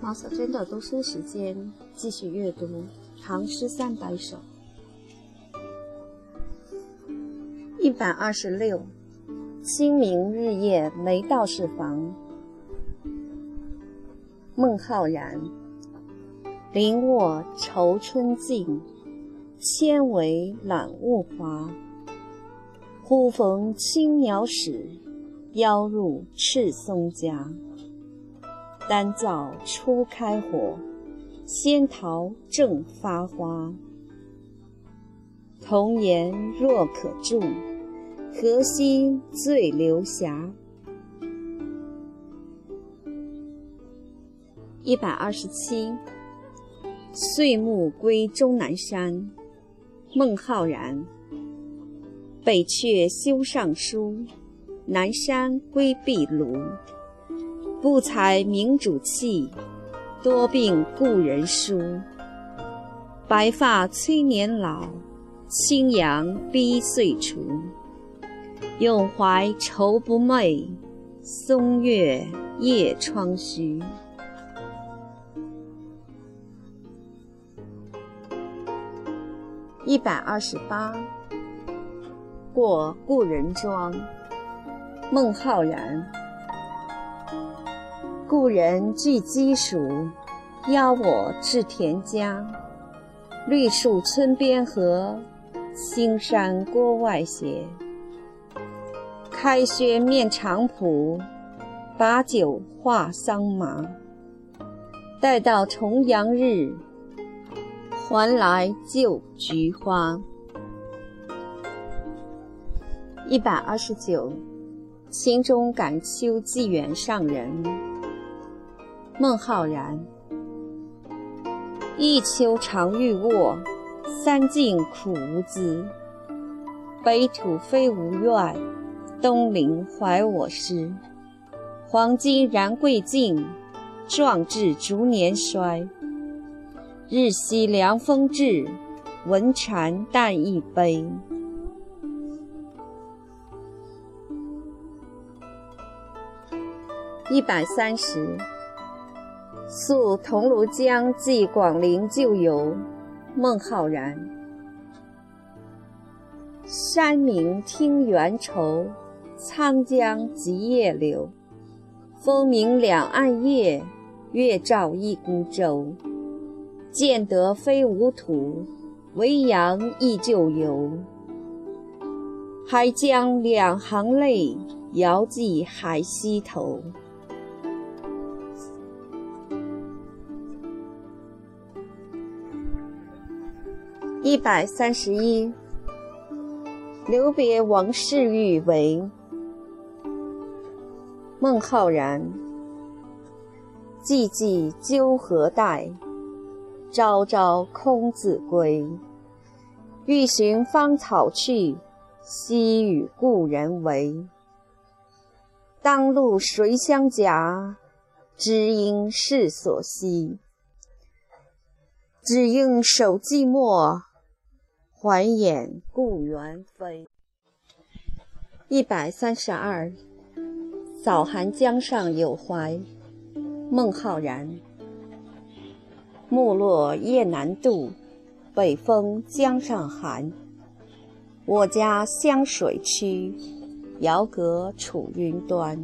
毛小娟的读书时间，继续阅读《唐诗三百首》。一百二十六，清明日夜没道士房。孟浩然。林卧愁春尽，千围揽物华。忽逢青鸟使，邀入赤松家。丹灶初开火，仙桃正发花。童颜若可住，何惜醉流霞？一百二十七，岁暮归终南山。孟浩然。北阙修上书，南山归壁庐。不才明主弃，多病故人疏。白发催年老，青阳逼岁除。永怀愁不寐，松月夜窗虚。一百二十八，过故人庄。孟浩然。故人具鸡黍，邀我至田家。绿树村边合，青山郭外斜。开轩面场圃，把酒话桑麻。待到重阳日，还来就菊花。一百二十九，心中感秋寄远上人。孟浩然，一秋常欲卧，三径苦无资。北土非吾愿，东邻怀我师。黄金燃桂尽，壮志逐年衰。日夕凉风至，闻蝉但一悲。一百三十。宿桐庐江寄广陵旧游，孟浩然。山明听猿愁，沧江急夜流。风鸣两岸月，月照一孤舟。见得非吾土，维扬忆旧游。还将两行泪，遥寄海西头。一百三十一，留别王室玉为。孟浩然。寂寂鸠何待，朝朝空自归。欲寻芳草去，惜与故人违。当路谁相夹？知音是所惜。只应守寂寞。还眼故园飞。一百三十二，早寒江上有怀。孟浩然。木落雁南渡，北风江上寒。我家湘水曲，遥隔楚云端。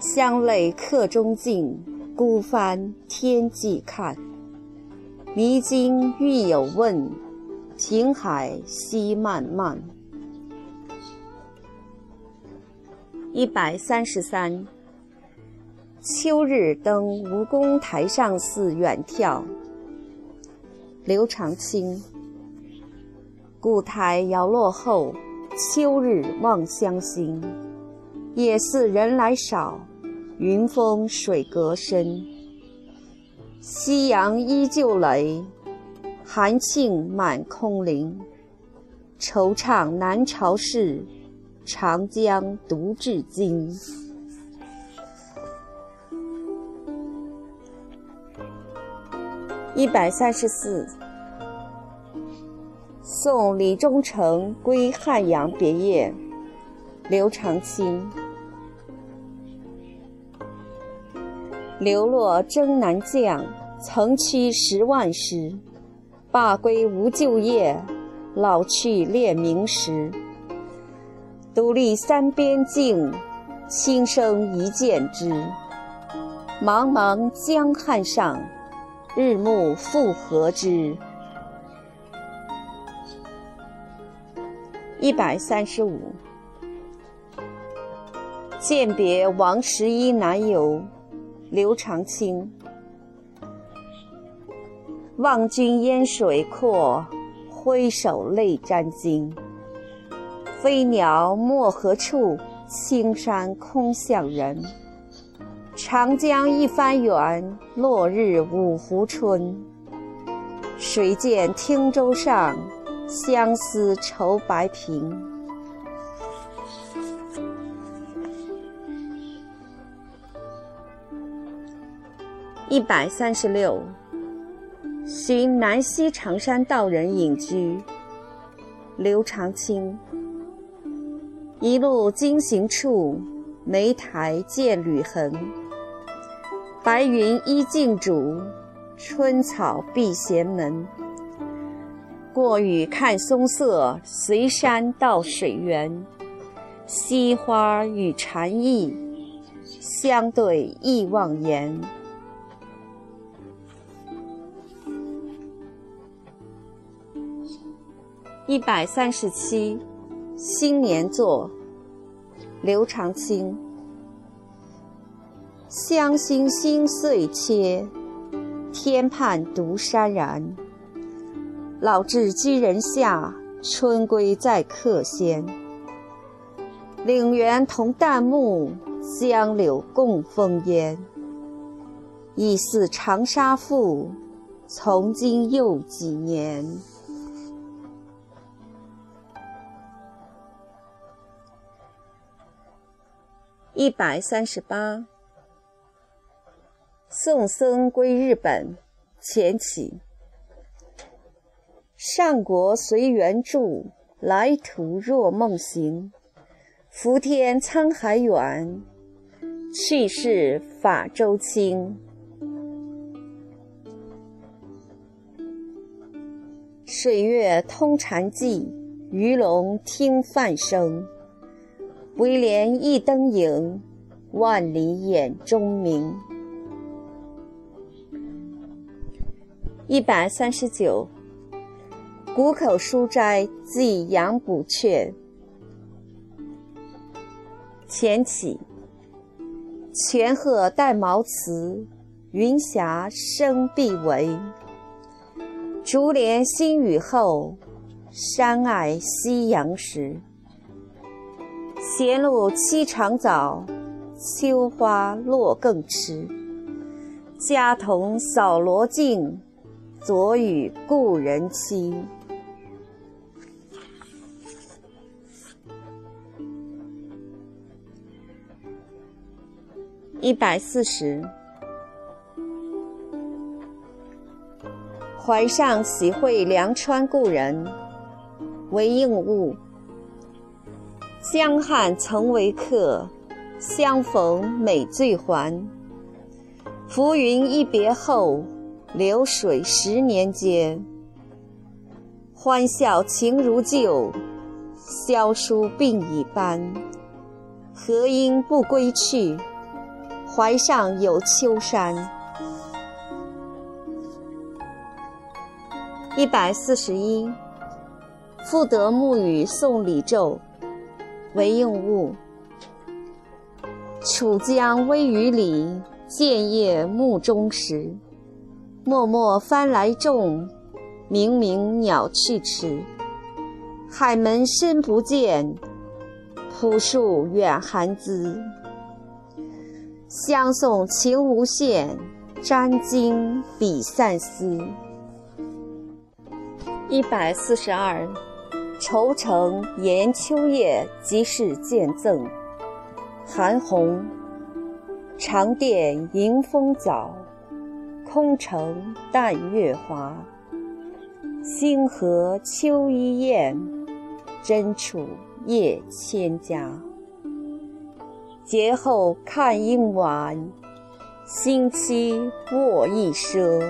乡泪客中尽，孤帆天际看。迷津欲有问。平海西漫漫。一百三十三。秋日登吴宫台上寺远眺。刘长卿。古台摇落后，秋日望乡心。野寺人来少，云峰水隔深。夕阳依旧垒。寒磬满空林，惆怅南朝事，长江独至今。一百三十四，送李中丞归汉阳别业。刘长卿。流落征南将，曾驱十万师。罢归无旧业，老去列名时。独立三边静，心生一剑之。茫茫江汉上，日暮复何之？一百三十五。饯别王十一南游，刘长卿。望君烟水阔，挥手泪沾襟。飞鸟没何处？青山空向人。长江一帆远，落日五湖春。谁见汀洲上，相思愁白苹。一百三十六，寻南溪长山道人隐居。刘长卿。一路经行处，莓苔见履痕。白云依镜主，春草闭闲门。过雨看松色，随山到水源。惜花与禅意，相对忆忘言。一百三十七，新年作，刘长卿。乡心心碎切，天畔独潸然。老至居人下，春归在客先。岭猿同旦暮，江柳共风烟。已似长沙妇，从今又几年？一百三十八，宋僧归日本，前起。上国随缘住，来途若梦行。浮天沧海远，去世法舟轻。水月通禅寂，鱼龙听梵声。唯怜一灯影，万里眼中明。一百三十九，谷口书斋寄杨补阙。前起，泉壑带茅茨，云霞生碧围。竹帘新雨后，山霭夕阳时。闲路栖长早，秋花落更迟。家童扫罗镜，昨与故人期。一百四十，怀上喜会梁川故人，为应物。江汉曾为客，相逢每醉还。浮云一别后，流水十年间。欢笑情如旧，萧疏鬓已斑。何因不归去？怀上有秋山。一百四十一，赋得暮雨送李胄。为应物。楚江微雨里，建业暮钟时。漠漠帆来重，冥冥鸟去迟。海门深不见，浦树远寒滋。相送情无限，沾襟比散丝。一百四十二。愁城延秋夜，即是见赠。韩翃。长殿迎风早，空城淡月华。星河秋一雁，真处夜千家。节后看应晚，星期卧一赊。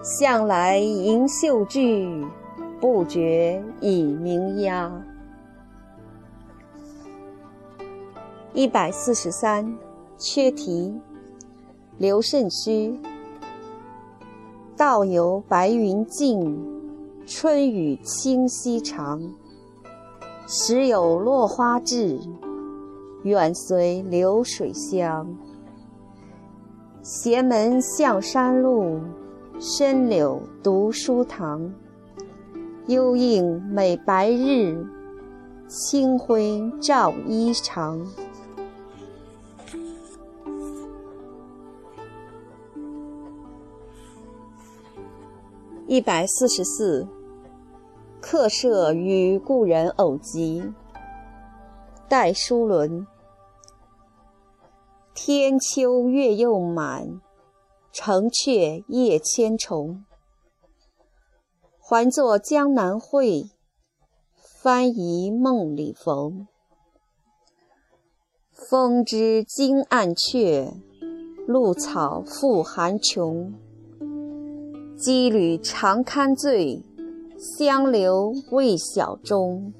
向来吟秀句，不觉已鸣鸦。一百四十三，缺题。刘慎虚。道由白云尽，春雨清溪长。时有落花至，远随流水香。斜门向山路，深柳读书堂。幽映美白日，清辉照衣裳。一百四十四，客舍与故人偶集。戴叔伦。天秋月又满，城阙夜千重。还作江南会，翻疑梦里逢。风知惊暗却，露草复寒穷。羁旅常堪醉，相留未晓钟。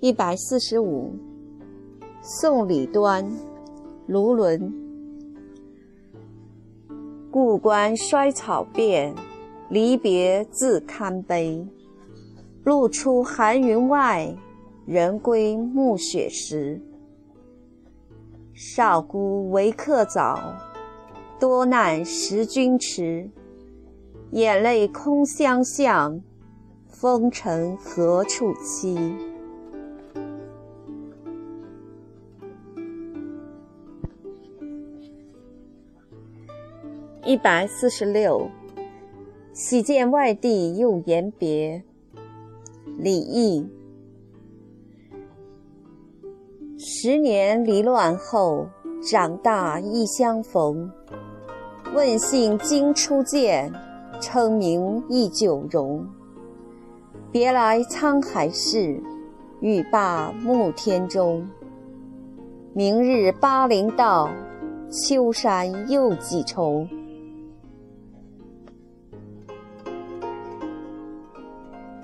一百四十五，宋李端，卢纶。故关衰草遍，离别自堪悲。路出寒云外，人归暮雪时。少孤为客早，多难识君迟。眼泪空相向，风尘何处栖？一百四十六，喜见外地又言别。李益。十年离乱后，长大亦相逢。问姓今初见，称名忆久容。别来沧海事，欲罢暮天钟。明日巴陵道，秋山又几重。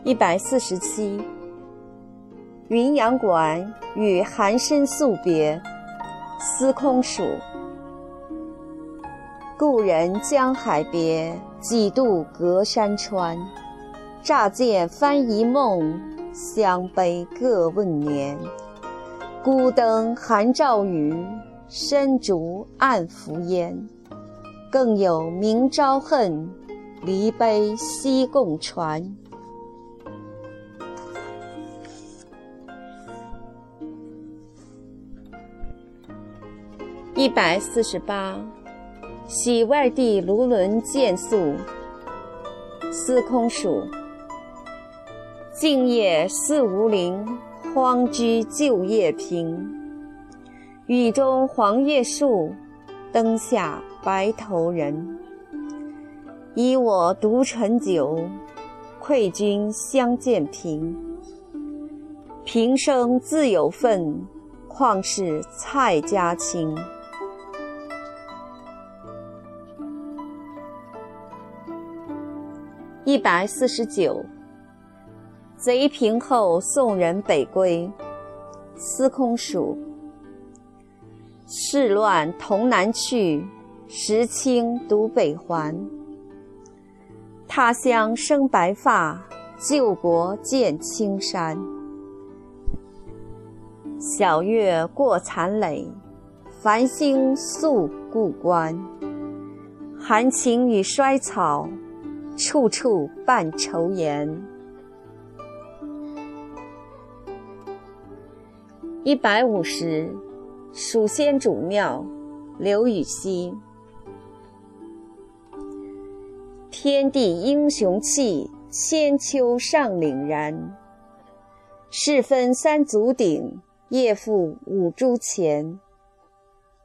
一百四十七。云阳馆与寒深宿别，司空曙。故人江海别，几度隔山川。乍见翻疑梦，相悲各问年。孤灯寒照雨，深烛暗伏烟。更有明朝恨，离悲西共传。一百四十八，喜外地卢纶见宿。司空曙。静夜思吴陵，荒居旧业平。雨中黄叶树，灯下白头人。以我独陈酒，愧君相见频。平生自有份，况是蔡家亲。一百四十九，贼平后送人北归。司空曙。世乱同南去，时清独北还。他乡生白发，旧国见青山。晓月过残垒，繁星宿故关。含情与衰草。处处伴愁颜。一百五十，蜀先主庙，刘禹锡。天地英雄气，千秋尚凛然。世分三足鼎，业负五铢钱。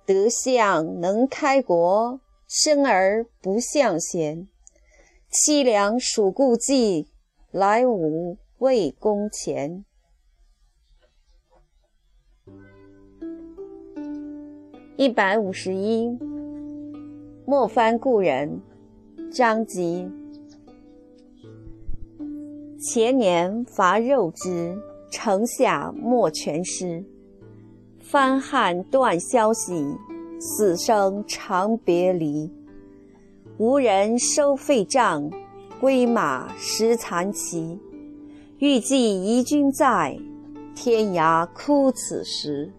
德相能开国，生而不向贤。凄凉属故迹，来无魏公前。一百五十一，莫翻故人，张籍。前年伐肉之，城下莫全尸。翻汉断消息，死生长别离。无人收废帐，归马食残骑。欲寄遗君在，天涯哭此时。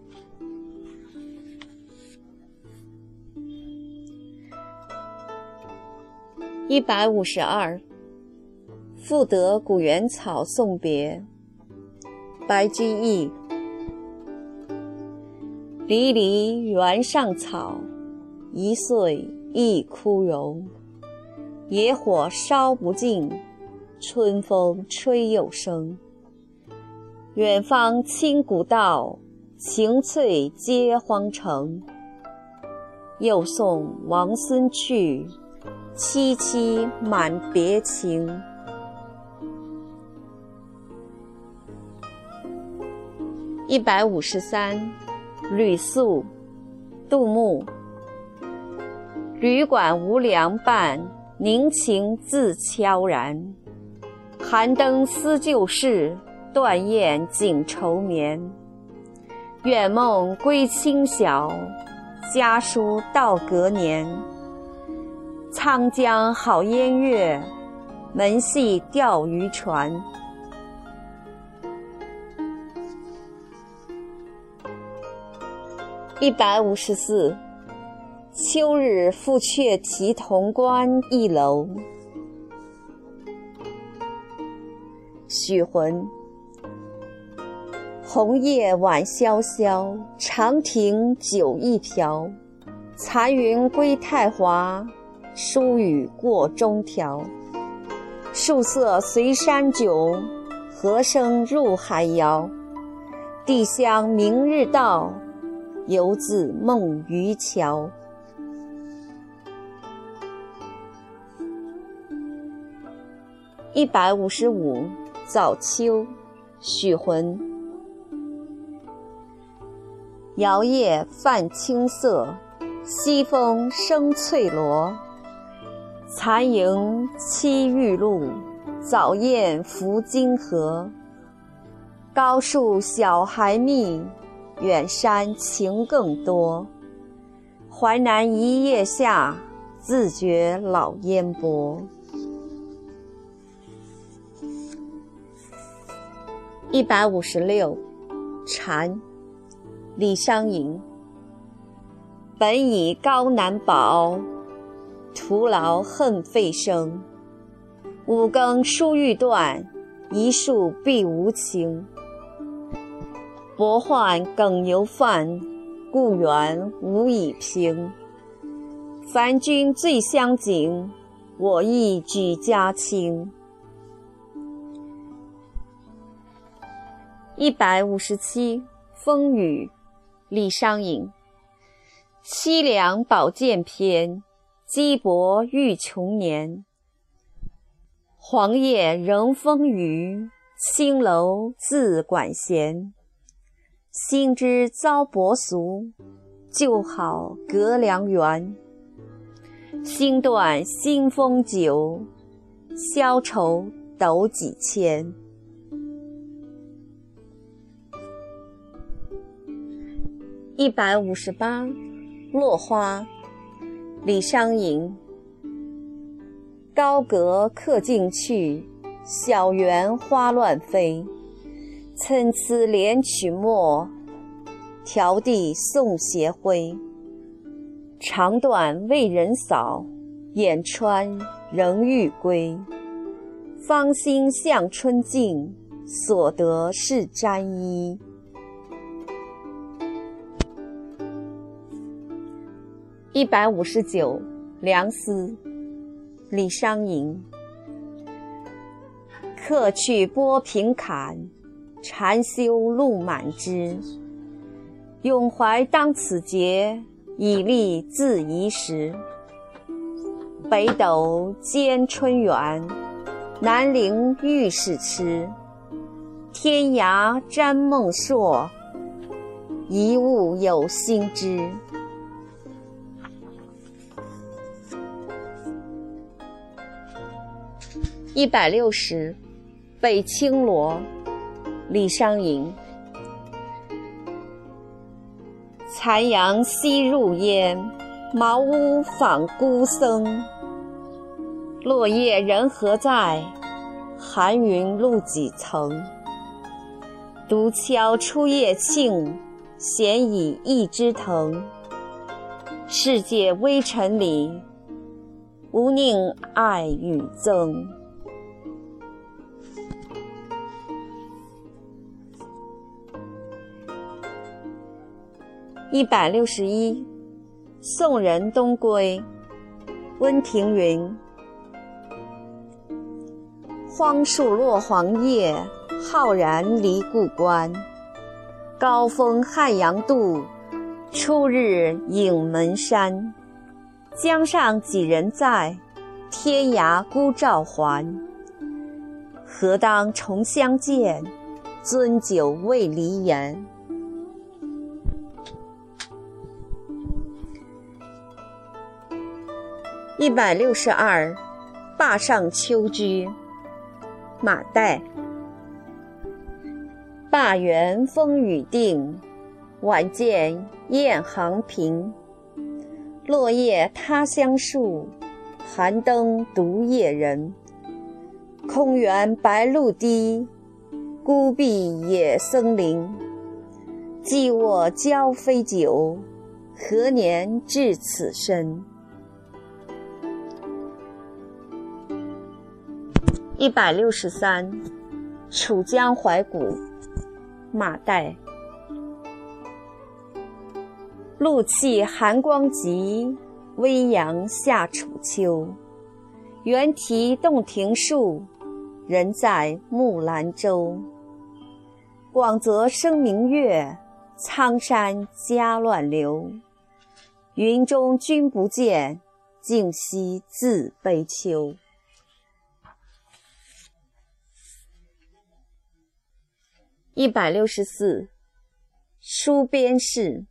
一百五十二，赋得古原草送别。白居易：离离原上草，一岁一枯荣。野火烧不尽，春风吹又生。远芳侵古道，晴翠接荒城。又送王孙去。萋萋满别情。一百五十三，吕宿，杜牧。旅馆无良伴，凝情自悄然。寒灯思旧事，断雁锦愁眠。远梦归清晓，家书到隔年。沧江好烟月，门系钓鱼船。一百五十四，秋日复却题潼关一楼。许浑。红叶晚萧萧，长亭酒一瓢。残云归太华。疏雨过中条，树色随山迥，河声入海遥。帝乡明日到，犹自梦渔樵。一百五十五，早秋，许浑。摇曳泛青色，西风生翠萝。残萤栖玉露，早雁拂金河。高树晓还密，远山晴更多。淮南一夜下，自觉老烟波。一百五十六，蝉，李商隐。本以高难饱。徒劳恨费声，五更疏欲断，一树碧无情。薄宦梗犹泛，故园无以平。凡君最相景，我亦举家清。一百五十七，风雨，李商隐。凄凉宝剑篇。鸡薄欲穷年，黄叶仍风雨，青楼自管弦。心知遭薄俗，旧好隔良缘。心断新风酒，消愁斗几千。一百五十八，落花。李商隐。高阁客尽去，小园花乱飞。参差连曲陌，迢递送斜晖。肠断为人扫，眼穿仍欲归。芳心向春尽，所得是沾衣。一百五十九，梁思，李商隐。客去波平坎，禅修路满枝。咏怀当此节，以立自宜时。北斗兼春圆，南陵遇事迟。天涯沾梦朔，一物有心知。一百六十，北青罗，李商隐。残阳西入烟，茅屋访孤僧。落叶人何在？寒云露几层。独敲初夜磬，闲倚一枝藤。世界微尘里，吾宁爱与憎。一百六十一，送人东归。温庭筠。荒树落黄叶，浩然离故关。高风汉阳渡，初日影门山。江上几人在？天涯孤照还。何当重相见？樽酒未离言。一百六十二，灞上秋居，马岱。灞原风雨定，晚见雁行平。落叶他乡树，寒灯独夜人。空园白露滴，孤壁野僧林。寄卧交飞酒，何年至此身？一百六十三，楚江怀古，马岱。露气寒光急，微阳下楚秋。猿啼洞庭树，人在木兰舟。广泽生明月，苍山夹乱流。云中君不见，竟夕自悲秋。一百六十四，书边事。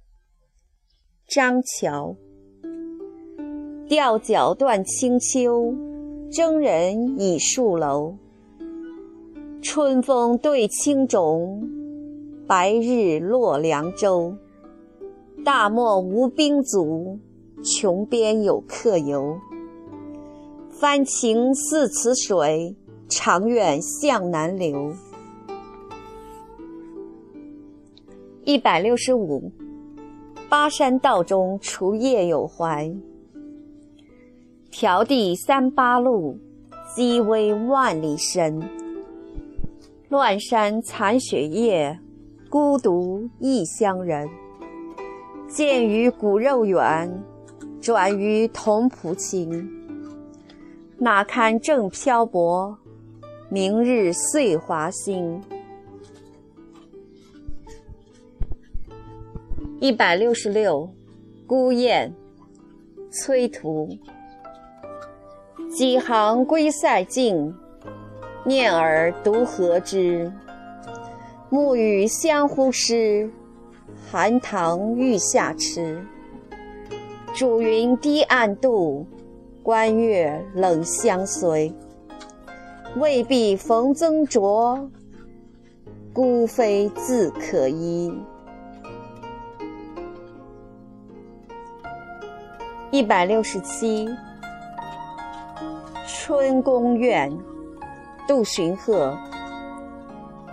张桥。吊脚断清秋，征人倚戍楼。春风对青冢，白日落凉州。大漠无兵卒，穷边有客游。翻情似此水，长远向南流。一百六十五，巴山道中除夜有怀。迢递三八路，积微万里深。乱山残雪夜，孤独异乡人。见于骨肉远，转于同仆亲。哪堪正漂泊，明日岁华新。一百六十六，孤雁，崔涂。几行归塞尽，念尔独何之？暮雨相呼湿，寒塘欲下迟。渚云低暗度，关月冷相随。未必逢曾卓，孤飞自可依。一百六十七，春宫怨，杜荀鹤。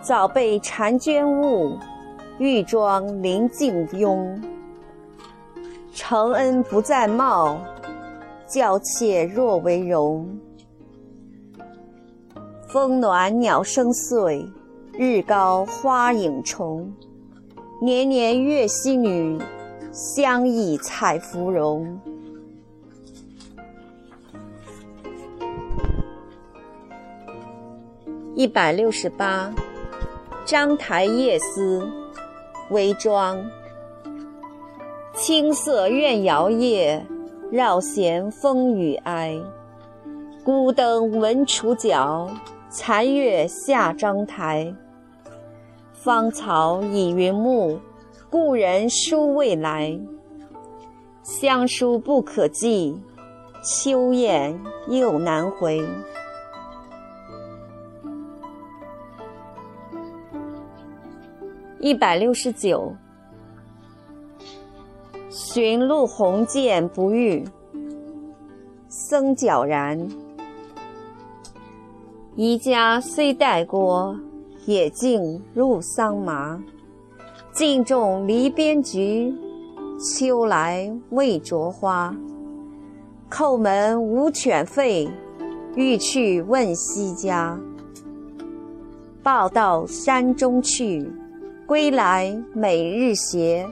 早被婵娟误，玉妆临镜慵。承恩不再貌，教妾若为容。风暖鸟声碎，日高花影重。年年月溪女，相忆采芙蓉。一百六十八，章台夜思，微妆。青色怨摇曳，绕弦风雨哀。孤灯闻楚角，残月下章台。芳草已云暮，故人书未来。乡书不可寄，秋雁又难回。一百六十九，寻路鸿渐不遇，僧皎然。宜家虽带锅，也尽入桑麻。镜中篱边菊。秋来未着花，叩门无犬吠，欲去问西家。报到山中去，归来每日斜。